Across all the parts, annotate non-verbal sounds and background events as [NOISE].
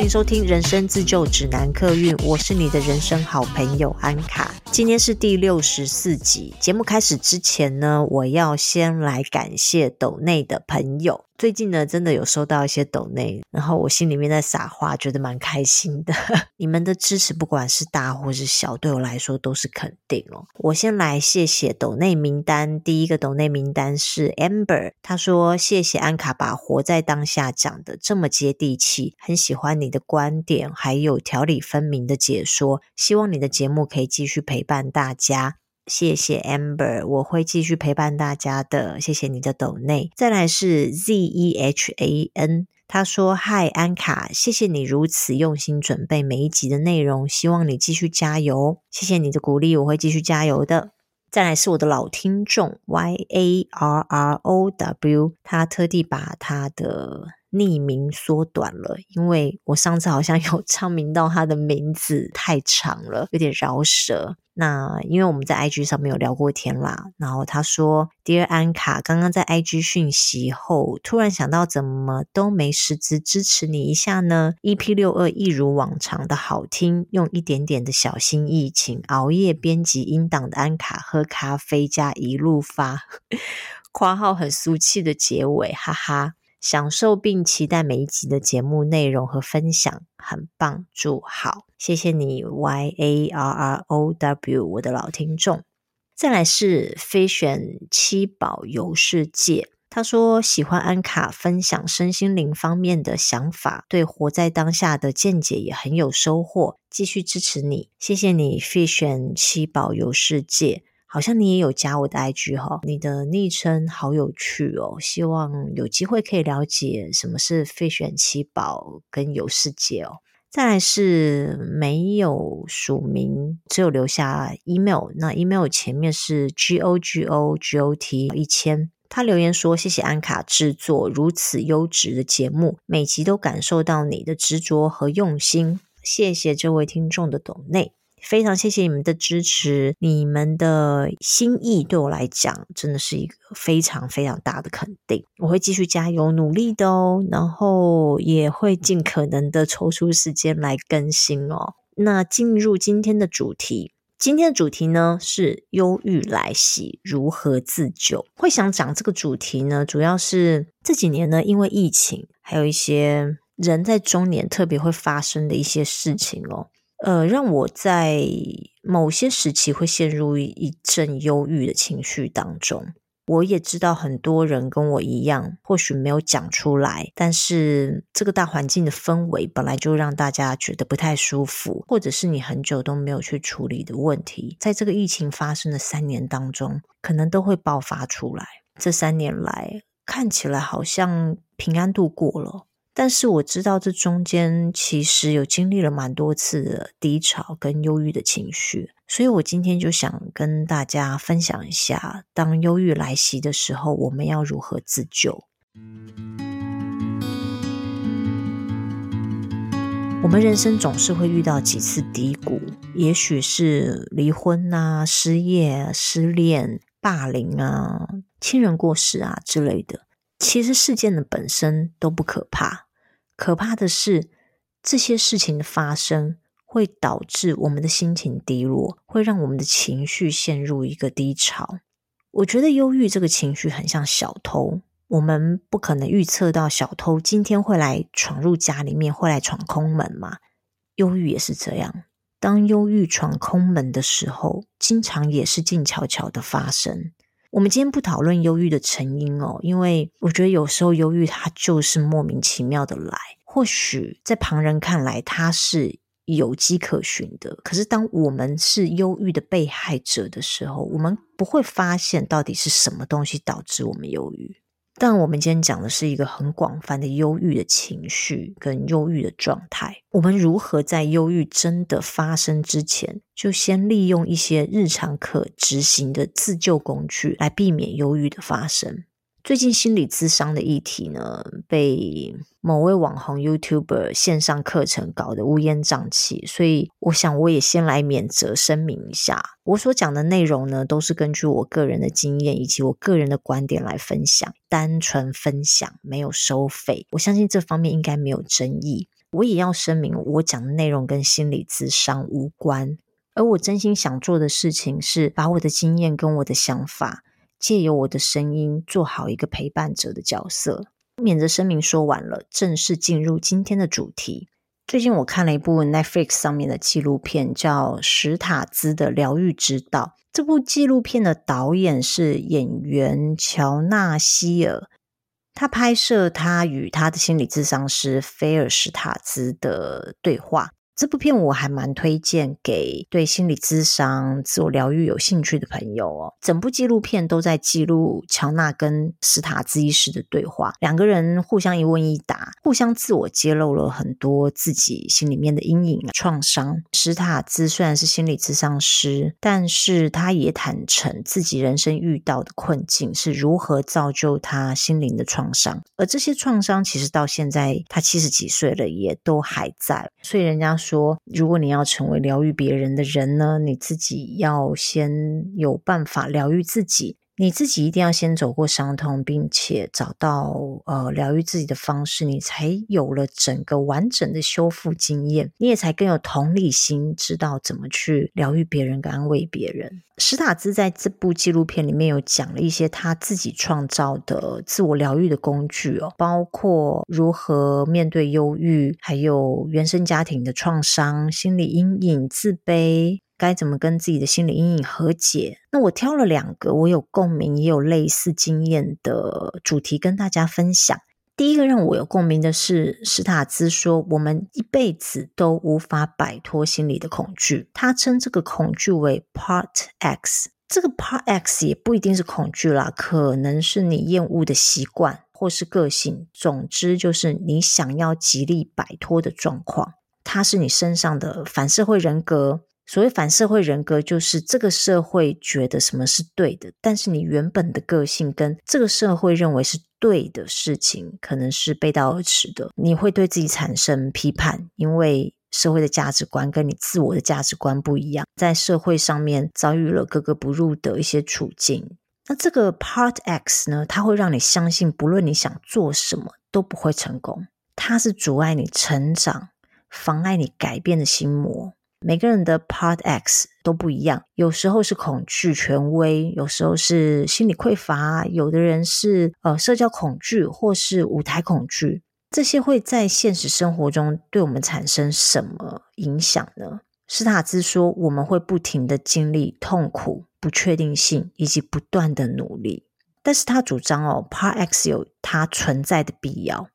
欢迎收听《人生自救指南》客运，我是你的人生好朋友安卡。今天是第六十四集。节目开始之前呢，我要先来感谢抖内的朋友。最近呢，真的有收到一些抖内，然后我心里面在撒花，觉得蛮开心的。[LAUGHS] 你们的支持，不管是大或是小，对我来说都是肯定哦。我先来谢谢抖内名单，第一个抖内名单是 Amber，他说谢谢安卡把活在当下讲得这么接地气，很喜欢你的观点，还有条理分明的解说，希望你的节目可以继续陪伴大家。谢谢 Amber，我会继续陪伴大家的。谢谢你的抖内。再来是 Z E H A N，他说：“嗨，安卡，谢谢你如此用心准备每一集的内容，希望你继续加油。谢谢你的鼓励，我会继续加油的。”再来是我的老听众 Y A R R O W，他特地把他的匿名缩短了，因为我上次好像 [LAUGHS] 有唱名到他的名字太长了，有点饶舌。那因为我们在 IG 上面有聊过天啦，然后他说：“Dear 安卡，刚刚在 IG 讯息后，突然想到怎么都没实质支持你一下呢？EP 六二一如往常的好听，用一点点的小心意，请熬夜编辑音档的安卡喝咖啡加一路发，[LAUGHS] 括号很俗气的结尾，哈哈。”享受并期待每一集的节目内容和分享，很棒，祝好，谢谢你，Y A R R O W，我的老听众。再来是飞选七宝游世界，他说喜欢安卡分享身心灵方面的想法，对活在当下的见解也很有收获，继续支持你，谢谢你，飞选七宝游世界。好像你也有加我的 IG 哈，你的昵称好有趣哦，希望有机会可以了解什么是费选七宝跟游世界哦。再来是没有署名，只有留下 email，那 email 前面是 G O G O G O T 一千，他留言说谢谢安卡制作如此优质的节目，每集都感受到你的执着和用心，谢谢这位听众的懂内。非常谢谢你们的支持，你们的心意对我来讲真的是一个非常非常大的肯定。我会继续加油努力的哦，然后也会尽可能的抽出时间来更新哦。那进入今天的主题，今天的主题呢是忧郁来袭如何自救？会想讲这个主题呢，主要是这几年呢，因为疫情，还有一些人在中年特别会发生的一些事情哦。呃，让我在某些时期会陷入一阵忧郁的情绪当中。我也知道很多人跟我一样，或许没有讲出来，但是这个大环境的氛围本来就让大家觉得不太舒服，或者是你很久都没有去处理的问题，在这个疫情发生的三年当中，可能都会爆发出来。这三年来，看起来好像平安度过了。但是我知道这中间其实有经历了蛮多次的低潮跟忧郁的情绪，所以我今天就想跟大家分享一下，当忧郁来袭的时候，我们要如何自救。我们人生总是会遇到几次低谷，也许是离婚啊、失业、失恋、霸凌啊、亲人过世啊之类的。其实事件的本身都不可怕，可怕的是这些事情的发生会导致我们的心情低落，会让我们的情绪陷入一个低潮。我觉得忧郁这个情绪很像小偷，我们不可能预测到小偷今天会来闯入家里面，会来闯空门嘛。忧郁也是这样，当忧郁闯空门的时候，经常也是静悄悄的发生。我们今天不讨论忧郁的成因哦，因为我觉得有时候忧郁它就是莫名其妙的来，或许在旁人看来它是有迹可循的，可是当我们是忧郁的被害者的时候，我们不会发现到底是什么东西导致我们忧郁。但我们今天讲的是一个很广泛的忧郁的情绪跟忧郁的状态。我们如何在忧郁真的发生之前，就先利用一些日常可执行的自救工具来避免忧郁的发生？最近心理咨商的议题呢，被某位网红 YouTuber 线上课程搞得乌烟瘴气，所以我想我也先来免责声明一下，我所讲的内容呢，都是根据我个人的经验以及我个人的观点来分享，单纯分享，没有收费，我相信这方面应该没有争议。我也要声明，我讲的内容跟心理咨商无关，而我真心想做的事情是把我的经验跟我的想法。借由我的声音，做好一个陪伴者的角色。免责声明说完了，正式进入今天的主题。最近我看了一部 Netflix 上面的纪录片，叫《史塔兹的疗愈之道》。这部纪录片的导演是演员乔纳希尔，他拍摄他与他的心理智商师菲尔史塔兹的对话。这部片我还蛮推荐给对心理咨商、自我疗愈有兴趣的朋友哦。整部纪录片都在记录乔纳跟史塔兹医师的对话，两个人互相一问一答，互相自我揭露了很多自己心里面的阴影、创伤。史塔兹虽然是心理咨商师，但是他也坦诚自己人生遇到的困境是如何造就他心灵的创伤，而这些创伤其实到现在他七十几岁了，也都还在。所以人家。说，如果你要成为疗愈别人的人呢，你自己要先有办法疗愈自己。你自己一定要先走过伤痛，并且找到呃疗愈自己的方式，你才有了整个完整的修复经验，你也才更有同理心，知道怎么去疗愈别人跟安慰别人。史塔兹在这部纪录片里面有讲了一些他自己创造的自我疗愈的工具哦，包括如何面对忧郁，还有原生家庭的创伤、心理阴影、自卑。该怎么跟自己的心理阴影和解？那我挑了两个我有共鸣也有类似经验的主题跟大家分享。第一个让我有共鸣的是，史塔兹说，我们一辈子都无法摆脱心理的恐惧。他称这个恐惧为 Part X。这个 Part X 也不一定是恐惧啦，可能是你厌恶的习惯或是个性。总之，就是你想要极力摆脱的状况。它是你身上的反社会人格。所谓反社会人格，就是这个社会觉得什么是对的，但是你原本的个性跟这个社会认为是对的事情，可能是背道而驰的。你会对自己产生批判，因为社会的价值观跟你自我的价值观不一样，在社会上面遭遇了格格不入的一些处境。那这个 Part X 呢，它会让你相信，不论你想做什么都不会成功，它是阻碍你成长、妨碍你改变的心魔。每个人的 Part X 都不一样，有时候是恐惧权威，有时候是心理匮乏，有的人是呃社交恐惧或是舞台恐惧，这些会在现实生活中对我们产生什么影响呢？史塔兹说，我们会不停的经历痛苦、不确定性以及不断的努力，但是他主张哦，Part X 有它存在的必要。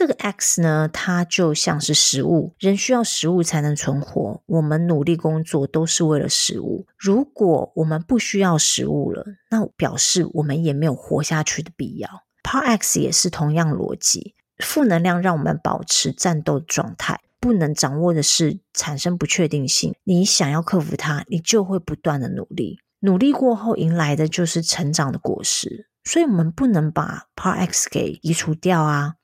这个 X 呢，它就像是食物，人需要食物才能存活。我们努力工作都是为了食物。如果我们不需要食物了，那表示我们也没有活下去的必要。parx 也是同样逻辑，负能量让我们保持战斗的状态。不能掌握的是产生不确定性。你想要克服它，你就会不断的努力。努力过后迎来的就是成长的果实。所以，我们不能把 parx 给移除掉啊。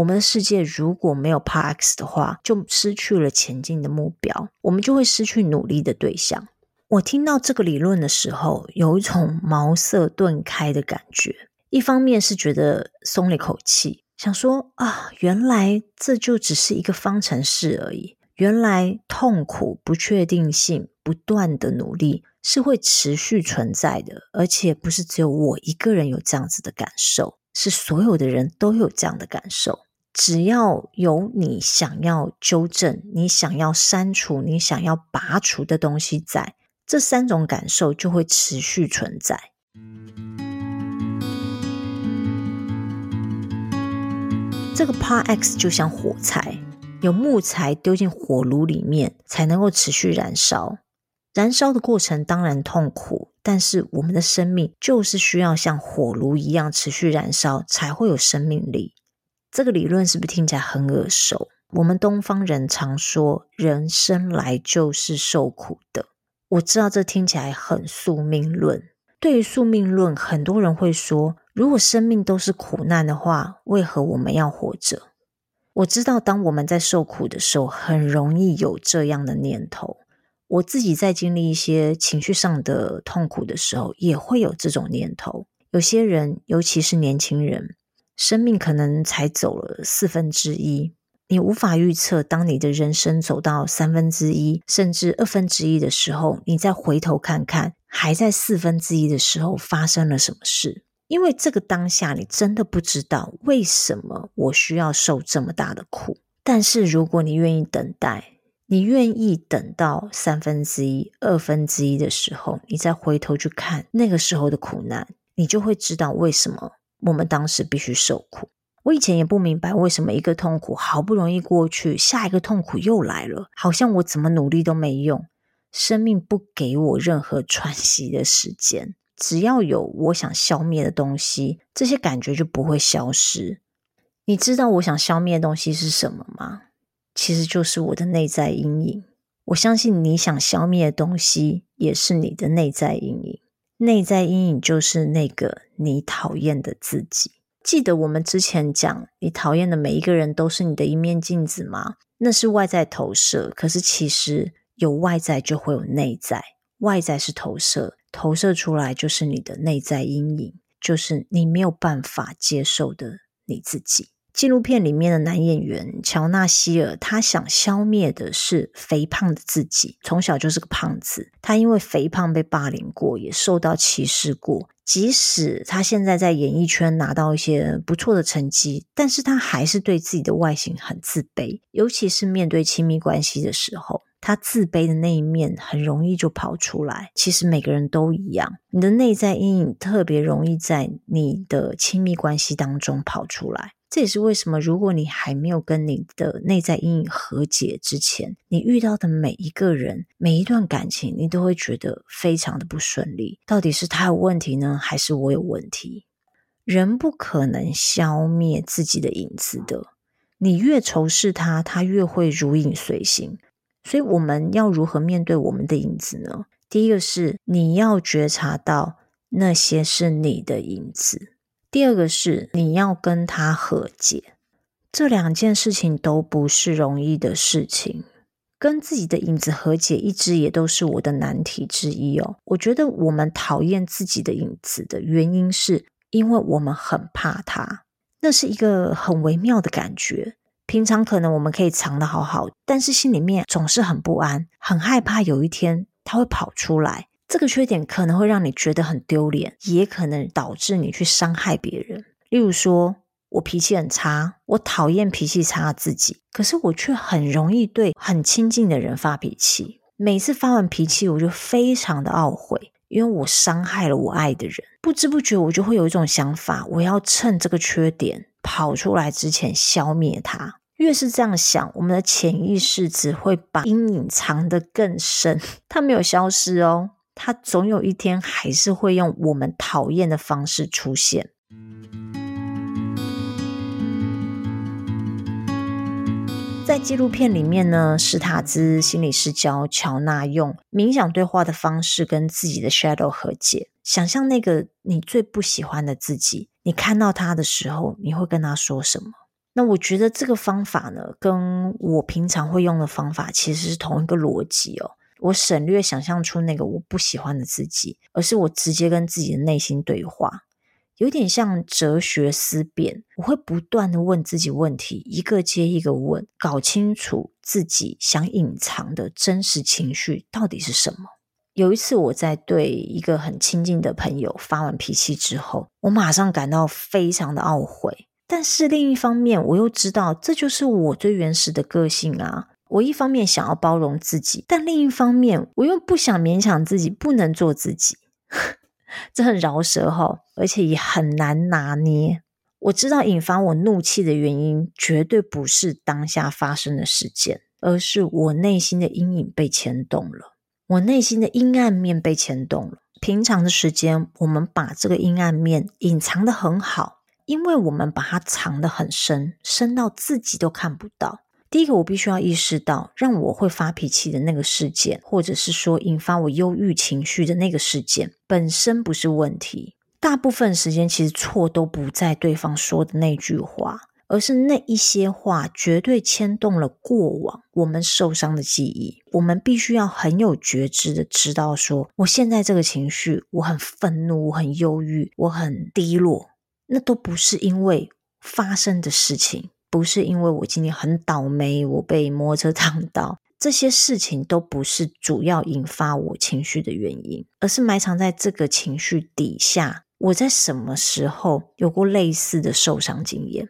我们的世界如果没有 PARX 的话，就失去了前进的目标，我们就会失去努力的对象。我听到这个理论的时候，有一种茅塞顿开的感觉。一方面是觉得松了一口气，想说啊，原来这就只是一个方程式而已。原来痛苦、不确定性、不断的努力是会持续存在的，而且不是只有我一个人有这样子的感受。是所有的人都有这样的感受。只要有你想要纠正、你想要删除、你想要拔除的东西在，这三种感受就会持续存在。这个 Part X 就像火柴，有木材丢进火炉里面才能够持续燃烧。燃烧的过程当然痛苦，但是我们的生命就是需要像火炉一样持续燃烧，才会有生命力。这个理论是不是听起来很耳熟？我们东方人常说“人生来就是受苦的”，我知道这听起来很宿命论，对于宿命论，很多人会说，如果生命都是苦难的话，为何我们要活着？我知道，当我们在受苦的时候，很容易有这样的念头。我自己在经历一些情绪上的痛苦的时候，也会有这种念头。有些人，尤其是年轻人，生命可能才走了四分之一，你无法预测，当你的人生走到三分之一，甚至二分之一的时候，你再回头看看，还在四分之一的时候发生了什么事。因为这个当下，你真的不知道为什么我需要受这么大的苦。但是如果你愿意等待，你愿意等到三分之一、二分之一的时候，你再回头去看那个时候的苦难，你就会知道为什么我们当时必须受苦。我以前也不明白为什么一个痛苦好不容易过去，下一个痛苦又来了，好像我怎么努力都没用，生命不给我任何喘息的时间。只要有我想消灭的东西，这些感觉就不会消失。你知道我想消灭的东西是什么吗？其实就是我的内在阴影。我相信你想消灭的东西也是你的内在阴影。内在阴影就是那个你讨厌的自己。记得我们之前讲，你讨厌的每一个人都是你的一面镜子吗？那是外在投射，可是其实有外在就会有内在。外在是投射，投射出来就是你的内在阴影，就是你没有办法接受的你自己。纪录片里面的男演员乔纳希尔，他想消灭的是肥胖的自己。从小就是个胖子，他因为肥胖被霸凌过，也受到歧视过。即使他现在在演艺圈拿到一些不错的成绩，但是他还是对自己的外形很自卑，尤其是面对亲密关系的时候，他自卑的那一面很容易就跑出来。其实每个人都一样，你的内在阴影特别容易在你的亲密关系当中跑出来。这也是为什么，如果你还没有跟你的内在阴影和解之前，你遇到的每一个人、每一段感情，你都会觉得非常的不顺利。到底是他有问题呢，还是我有问题？人不可能消灭自己的影子的。你越仇视他，他越会如影随形。所以，我们要如何面对我们的影子呢？第一个是你要觉察到那些是你的影子。第二个是你要跟他和解，这两件事情都不是容易的事情。跟自己的影子和解，一直也都是我的难题之一哦。我觉得我们讨厌自己的影子的原因，是因为我们很怕他。那是一个很微妙的感觉。平常可能我们可以藏得好好，但是心里面总是很不安，很害怕有一天他会跑出来。这个缺点可能会让你觉得很丢脸，也可能导致你去伤害别人。例如说，我脾气很差，我讨厌脾气差自己，可是我却很容易对很亲近的人发脾气。每次发完脾气，我就非常的懊悔，因为我伤害了我爱的人。不知不觉，我就会有一种想法，我要趁这个缺点跑出来之前消灭它。越是这样想，我们的潜意识只会把阴影藏得更深，它没有消失哦。他总有一天还是会用我们讨厌的方式出现。在纪录片里面呢，史塔兹心理师教乔纳用冥想对话的方式跟自己的 shadow 和解。想象那个你最不喜欢的自己，你看到他的时候，你会跟他说什么？那我觉得这个方法呢，跟我平常会用的方法其实是同一个逻辑哦。我省略想象出那个我不喜欢的自己，而是我直接跟自己的内心对话，有点像哲学思辨。我会不断的问自己问题，一个接一个问，搞清楚自己想隐藏的真实情绪到底是什么。有一次我在对一个很亲近的朋友发完脾气之后，我马上感到非常的懊悔，但是另一方面我又知道这就是我最原始的个性啊。我一方面想要包容自己，但另一方面我又不想勉强自己不能做自己，[LAUGHS] 这很饶舌哈，而且也很难拿捏。我知道引发我怒气的原因绝对不是当下发生的事件，而是我内心的阴影被牵动了，我内心的阴暗面被牵动了。平常的时间，我们把这个阴暗面隐藏得很好，因为我们把它藏得很深，深到自己都看不到。第一个，我必须要意识到，让我会发脾气的那个事件，或者是说引发我忧郁情绪的那个事件，本身不是问题。大部分时间，其实错都不在对方说的那句话，而是那一些话绝对牵动了过往我们受伤的记忆。我们必须要很有觉知的知道说，我现在这个情绪，我很愤怒，我很忧郁，我很低落，那都不是因为发生的事情。不是因为我今天很倒霉，我被摩托车烫到，这些事情都不是主要引发我情绪的原因，而是埋藏在这个情绪底下，我在什么时候有过类似的受伤经验。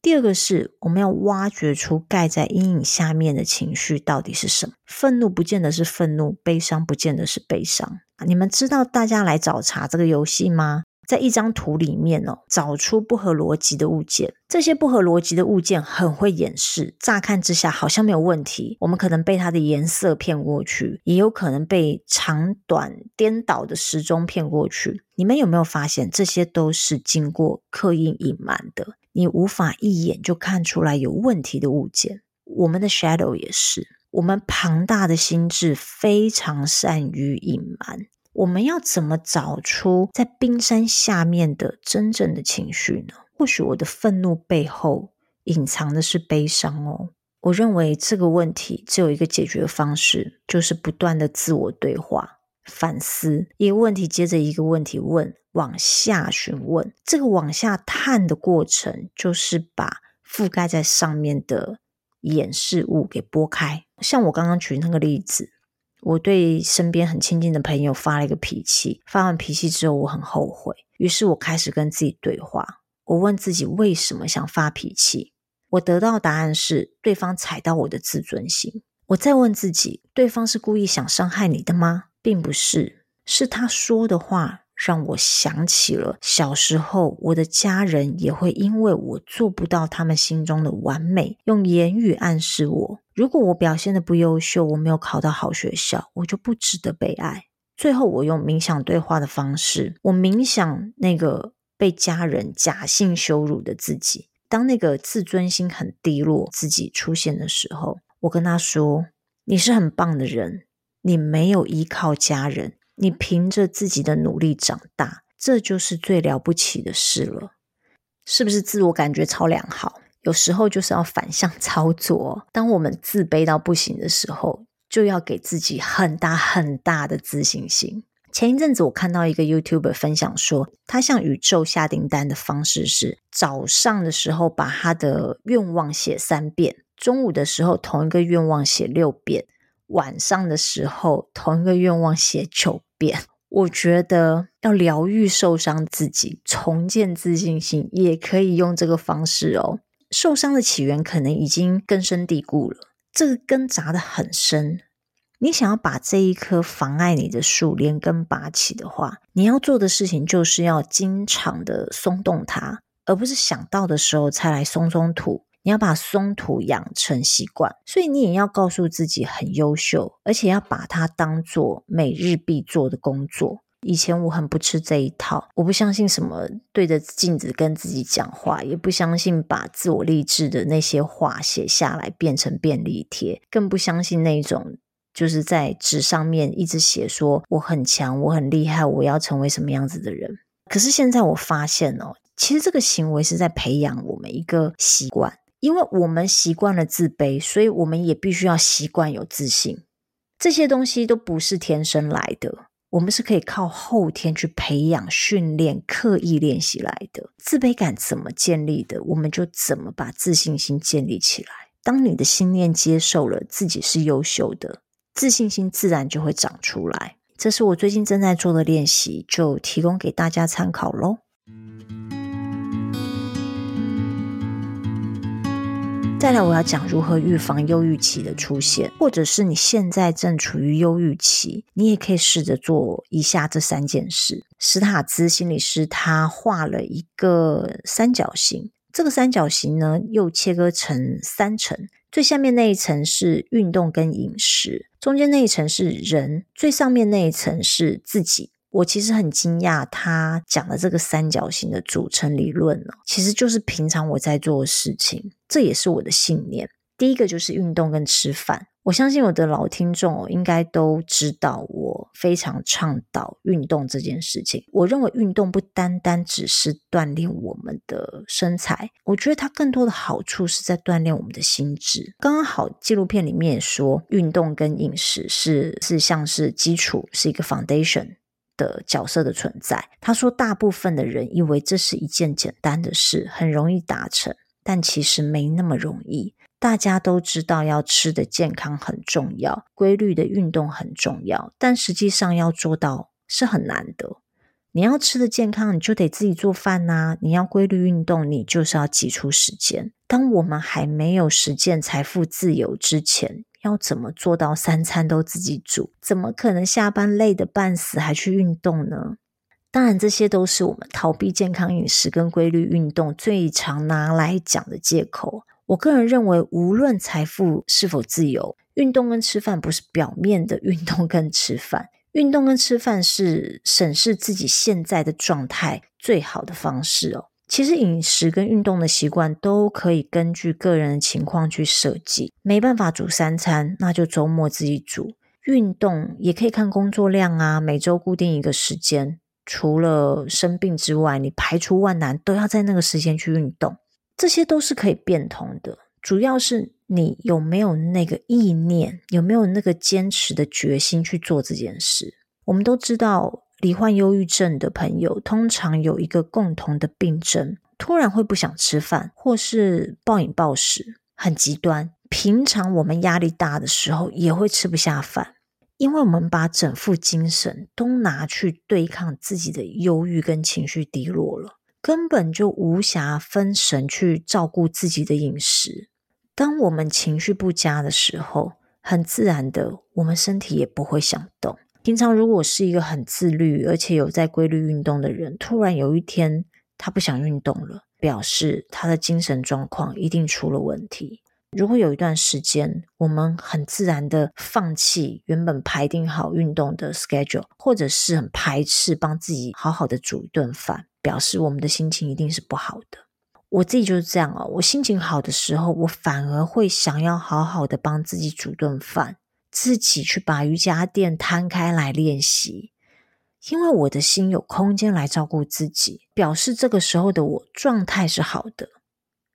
第二个是，我们要挖掘出盖在阴影下面的情绪到底是什么。愤怒不见得是愤怒，悲伤不见得是悲伤。你们知道大家来找茬这个游戏吗？在一张图里面哦，找出不合逻辑的物件。这些不合逻辑的物件很会掩饰，乍看之下好像没有问题。我们可能被它的颜色骗过去，也有可能被长短颠倒的时钟骗过去。你们有没有发现，这些都是经过刻意隐瞒的？你无法一眼就看出来有问题的物件。我们的 shadow 也是，我们庞大的心智非常善于隐瞒。我们要怎么找出在冰山下面的真正的情绪呢？或许我的愤怒背后隐藏的是悲伤哦。我认为这个问题只有一个解决方式，就是不断的自我对话、反思，一个问题接着一个问题问，往下询问。这个往下探的过程，就是把覆盖在上面的掩饰物给拨开。像我刚刚举那个例子。我对身边很亲近的朋友发了一个脾气，发完脾气之后，我很后悔。于是我开始跟自己对话，我问自己为什么想发脾气？我得到答案是对方踩到我的自尊心。我再问自己，对方是故意想伤害你的吗？并不是，是他说的话。让我想起了小时候，我的家人也会因为我做不到他们心中的完美，用言语暗示我：如果我表现的不优秀，我没有考到好学校，我就不值得被爱。最后，我用冥想对话的方式，我冥想那个被家人假性羞辱的自己。当那个自尊心很低落自己出现的时候，我跟他说：“你是很棒的人，你没有依靠家人。”你凭着自己的努力长大，这就是最了不起的事了，是不是？自我感觉超良好，有时候就是要反向 [LAUGHS] 操作。当我们自卑到不行的时候，就要给自己很大很大的自信心。前一阵子我看到一个 YouTuber 分享说，他向宇宙下订单的方式是：早上的时候把他的愿望写三遍，中午的时候同一个愿望写六遍。晚上的时候，同一个愿望写九变。我觉得要疗愈受伤自己，重建自信心，也可以用这个方式哦。受伤的起源可能已经根深蒂固了，这个根扎得很深。你想要把这一棵妨碍你的树连根拔起的话，你要做的事情就是要经常的松动它，而不是想到的时候才来松松土。你要把松土养成习惯，所以你也要告诉自己很优秀，而且要把它当做每日必做的工作。以前我很不吃这一套，我不相信什么对着镜子跟自己讲话，也不相信把自我励志的那些话写下来变成便利贴，更不相信那种就是在纸上面一直写说我很强，我很厉害，我要成为什么样子的人。可是现在我发现哦，其实这个行为是在培养我们一个习惯。因为我们习惯了自卑，所以我们也必须要习惯有自信。这些东西都不是天生来的，我们是可以靠后天去培养、训练、刻意练习来的。自卑感怎么建立的，我们就怎么把自信心建立起来。当你的心念接受了自己是优秀的，自信心自然就会长出来。这是我最近正在做的练习，就提供给大家参考喽。再来，我要讲如何预防忧郁期的出现，或者是你现在正处于忧郁期，你也可以试着做以下这三件事。史塔兹心理师他画了一个三角形，这个三角形呢又切割成三层，最下面那一层是运动跟饮食，中间那一层是人，最上面那一层是自己。我其实很惊讶，他讲的这个三角形的组成理论呢，其实就是平常我在做的事情，这也是我的信念。第一个就是运动跟吃饭。我相信我的老听众应该都知道，我非常倡导运动这件事情。我认为运动不单单只是锻炼我们的身材，我觉得它更多的好处是在锻炼我们的心智。刚刚好，纪录片里面也说，运动跟饮食是是像是基础，是一个 foundation 的角色的存在。他说，大部分的人以为这是一件简单的事，很容易达成，但其实没那么容易。大家都知道要吃的健康很重要，规律的运动很重要，但实际上要做到是很难的。你要吃的健康，你就得自己做饭呐；你要规律运动，你就是要挤出时间。当我们还没有实践财富自由之前，要怎么做到三餐都自己煮？怎么可能下班累得半死还去运动呢？当然，这些都是我们逃避健康饮食跟规律运动最常拿来讲的借口。我个人认为，无论财富是否自由，运动跟吃饭不是表面的运动跟吃饭。运动跟吃饭是审视自己现在的状态最好的方式哦。其实饮食跟运动的习惯都可以根据个人的情况去设计。没办法煮三餐，那就周末自己煮。运动也可以看工作量啊，每周固定一个时间。除了生病之外，你排除万难都要在那个时间去运动。这些都是可以变通的，主要是你有没有那个意念，有没有那个坚持的决心去做这件事。我们都知道，罹患忧郁症的朋友通常有一个共同的病症，突然会不想吃饭，或是暴饮暴食，很极端。平常我们压力大的时候也会吃不下饭，因为我们把整副精神都拿去对抗自己的忧郁跟情绪低落了。根本就无暇分神去照顾自己的饮食。当我们情绪不佳的时候，很自然的，我们身体也不会想动。平常如果是一个很自律而且有在规律运动的人，突然有一天他不想运动了，表示他的精神状况一定出了问题。如果有一段时间，我们很自然的放弃原本排定好运动的 schedule，或者是很排斥帮自己好好的煮一顿饭。表示我们的心情一定是不好的。我自己就是这样哦，我心情好的时候，我反而会想要好好的帮自己煮顿饭，自己去把瑜伽垫摊开来练习，因为我的心有空间来照顾自己，表示这个时候的我状态是好的。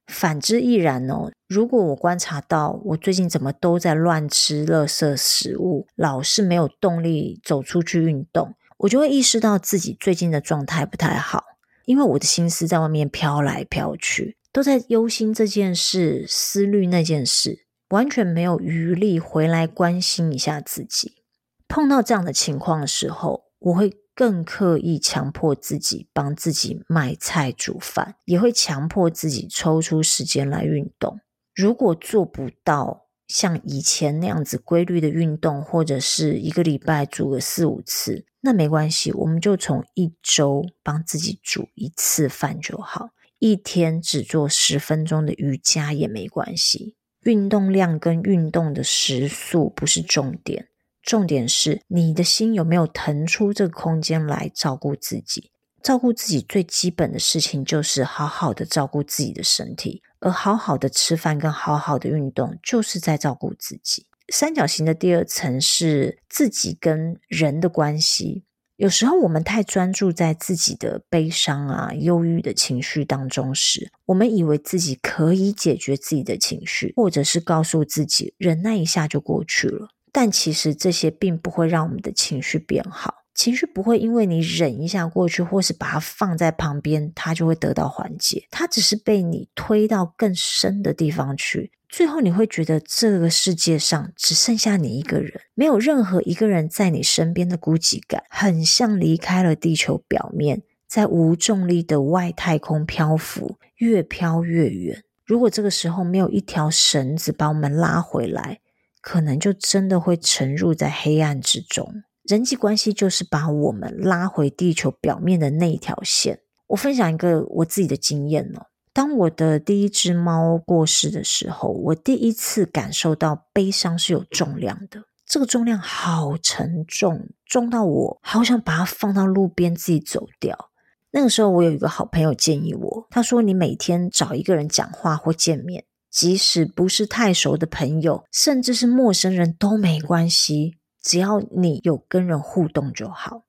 反之亦然哦。如果我观察到我最近怎么都在乱吃垃圾食物，老是没有动力走出去运动，我就会意识到自己最近的状态不太好。因为我的心思在外面飘来飘去，都在忧心这件事、思虑那件事，完全没有余力回来关心一下自己。碰到这样的情况的时候，我会更刻意强迫自己帮自己买菜煮饭，也会强迫自己抽出时间来运动。如果做不到，像以前那样子规律的运动，或者是一个礼拜煮个四五次，那没关系，我们就从一周帮自己煮一次饭就好，一天只做十分钟的瑜伽也没关系。运动量跟运动的时速不是重点，重点是你的心有没有腾出这个空间来照顾自己。照顾自己最基本的事情就是好好的照顾自己的身体。而好好的吃饭跟好好的运动，就是在照顾自己。三角形的第二层是自己跟人的关系。有时候我们太专注在自己的悲伤啊、忧郁的情绪当中时，我们以为自己可以解决自己的情绪，或者是告诉自己忍耐一下就过去了。但其实这些并不会让我们的情绪变好。情绪不会因为你忍一下过去，或是把它放在旁边，它就会得到缓解。它只是被你推到更深的地方去，最后你会觉得这个世界上只剩下你一个人，没有任何一个人在你身边的孤寂感，很像离开了地球表面，在无重力的外太空漂浮，越飘越远。如果这个时候没有一条绳子把我们拉回来，可能就真的会沉入在黑暗之中。人际关系就是把我们拉回地球表面的那一条线。我分享一个我自己的经验哦。当我的第一只猫过世的时候，我第一次感受到悲伤是有重量的。这个重量好沉重，重到我好想把它放到路边自己走掉。那个时候，我有一个好朋友建议我，他说：“你每天找一个人讲话或见面，即使不是太熟的朋友，甚至是陌生人都没关系，只要你有跟人互动就好。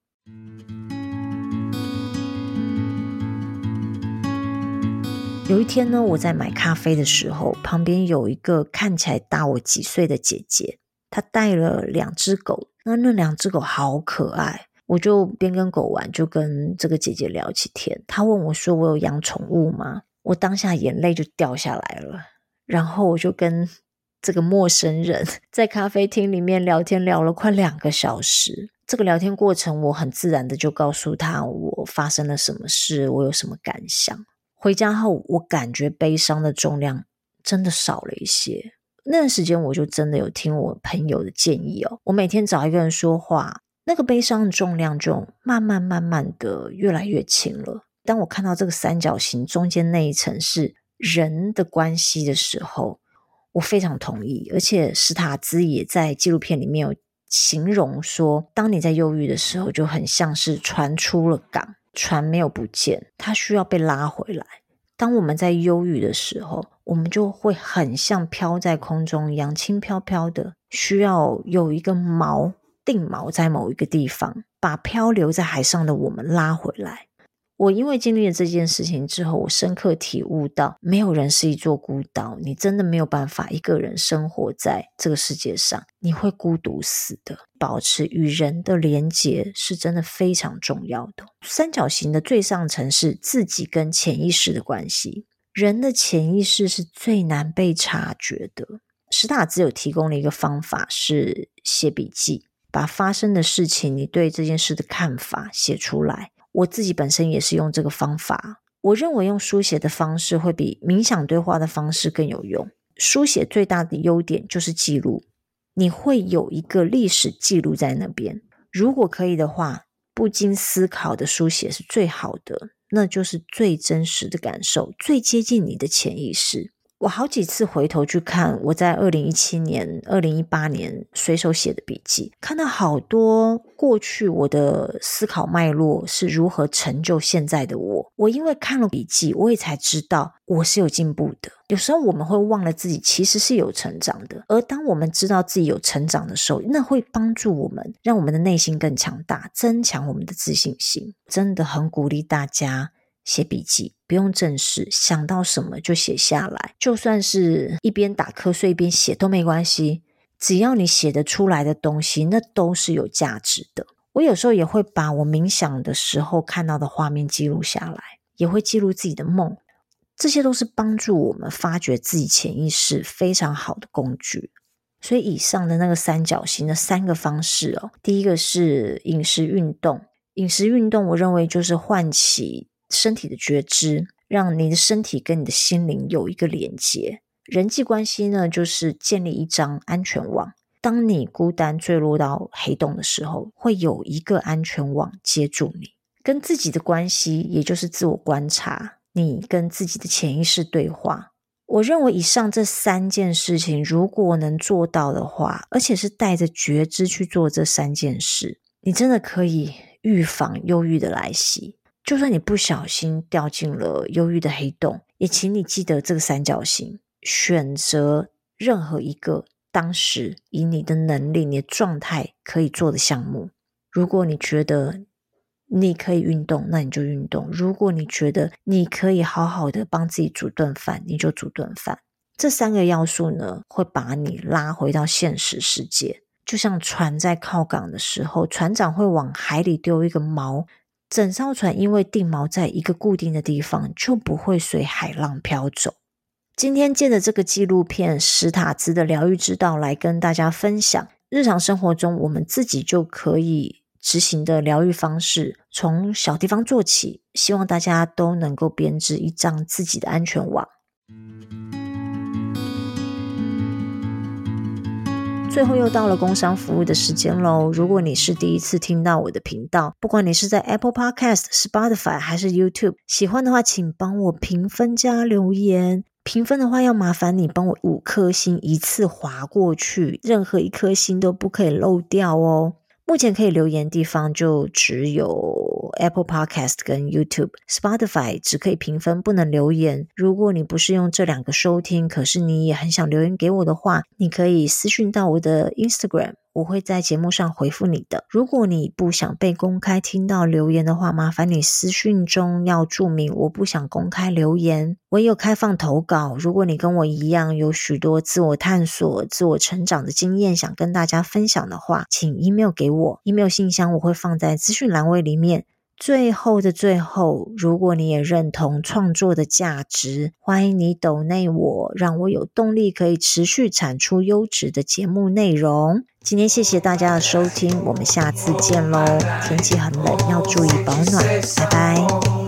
有一天呢，我在买咖啡的时候，旁边有一个看起来大我几岁的姐姐，她带了两只狗，那那两只狗好可爱，我就边跟狗玩，就跟这个姐姐聊起天。她问我说：“我有养宠物吗？”我当下眼泪就掉下来了。然后我就跟这个陌生人 [LAUGHS] 在咖啡厅里面聊天，聊了快两个小时。这个聊天过程，我很自然的就告诉他我发生了什么事，我有什么感想。回家后，我感觉悲伤的重量真的少了一些。那段时间，我就真的有听我朋友的建议哦，我每天找一个人说话，那个悲伤的重量就慢慢慢慢的越来越轻了。当我看到这个三角形中间那一层是人的关系的时候，我非常同意，而且史塔兹也在纪录片里面有形容说，当你在忧郁的时候，就很像是船出了港，船没有不见，它需要被拉回来。当我们在忧郁的时候，我们就会很像飘在空中一样，轻飘飘的，需要有一个锚定锚在某一个地方，把漂流在海上的我们拉回来。我因为经历了这件事情之后，我深刻体悟到，没有人是一座孤岛，你真的没有办法一个人生活在这个世界上，你会孤独死的。保持与人的连结是真的非常重要的。三角形的最上层是自己跟潜意识的关系，人的潜意识是最难被察觉的。史塔兹有提供了一个方法，是写笔记，把发生的事情，你对这件事的看法写出来。我自己本身也是用这个方法，我认为用书写的方式会比冥想对话的方式更有用。书写最大的优点就是记录，你会有一个历史记录在那边。如果可以的话，不经思考的书写是最好的，那就是最真实的感受，最接近你的潜意识。我好几次回头去看我在二零一七年、二零一八年随手写的笔记，看到好多过去我的思考脉络是如何成就现在的我。我因为看了笔记，我也才知道我是有进步的。有时候我们会忘了自己其实是有成长的，而当我们知道自己有成长的时候，那会帮助我们，让我们的内心更强大，增强我们的自信心。真的很鼓励大家。写笔记不用正式，想到什么就写下来，就算是一边打瞌睡一边写都没关系。只要你写得出来的东西，那都是有价值的。我有时候也会把我冥想的时候看到的画面记录下来，也会记录自己的梦，这些都是帮助我们发掘自己潜意识非常好的工具。所以以上的那个三角形的三个方式哦，第一个是饮食运动，饮食运动我认为就是唤起。身体的觉知，让你的身体跟你的心灵有一个连接。人际关系呢，就是建立一张安全网。当你孤单坠落到黑洞的时候，会有一个安全网接住你。跟自己的关系，也就是自我观察，你跟自己的潜意识对话。我认为以上这三件事情，如果能做到的话，而且是带着觉知去做这三件事，你真的可以预防忧郁的来袭。就算你不小心掉进了忧郁的黑洞，也请你记得这个三角形，选择任何一个当时以你的能力、你的状态可以做的项目。如果你觉得你可以运动，那你就运动；如果你觉得你可以好好的帮自己煮顿饭，你就煮顿饭。这三个要素呢，会把你拉回到现实世界。就像船在靠港的时候，船长会往海里丢一个锚。整艘船因为定锚在一个固定的地方，就不会随海浪飘走。今天借着这个纪录片《史塔兹的疗愈之道》来跟大家分享，日常生活中我们自己就可以执行的疗愈方式，从小地方做起，希望大家都能够编织一张自己的安全网。最后又到了工商服务的时间喽！如果你是第一次听到我的频道，不管你是在 Apple Podcast、Spotify 还是 YouTube，喜欢的话请帮我评分加留言。评分的话要麻烦你帮我五颗星一次划过去，任何一颗星都不可以漏掉哦。目前可以留言地方就只有 Apple Podcast 跟 YouTube，Spotify 只可以评分，不能留言。如果你不是用这两个收听，可是你也很想留言给我的话，你可以私讯到我的 Instagram。我会在节目上回复你的。如果你不想被公开听到留言的话，麻烦你私讯中要注明我不想公开留言。我也有开放投稿，如果你跟我一样有许多自我探索、自我成长的经验想跟大家分享的话，请 email 给我，email 信箱我会放在资讯栏位里面。最后的最后，如果你也认同创作的价值，欢迎你抖内我，让我有动力可以持续产出优质的节目内容。今天谢谢大家的收听，我们下次见喽！天气很冷，要注意保暖，拜拜。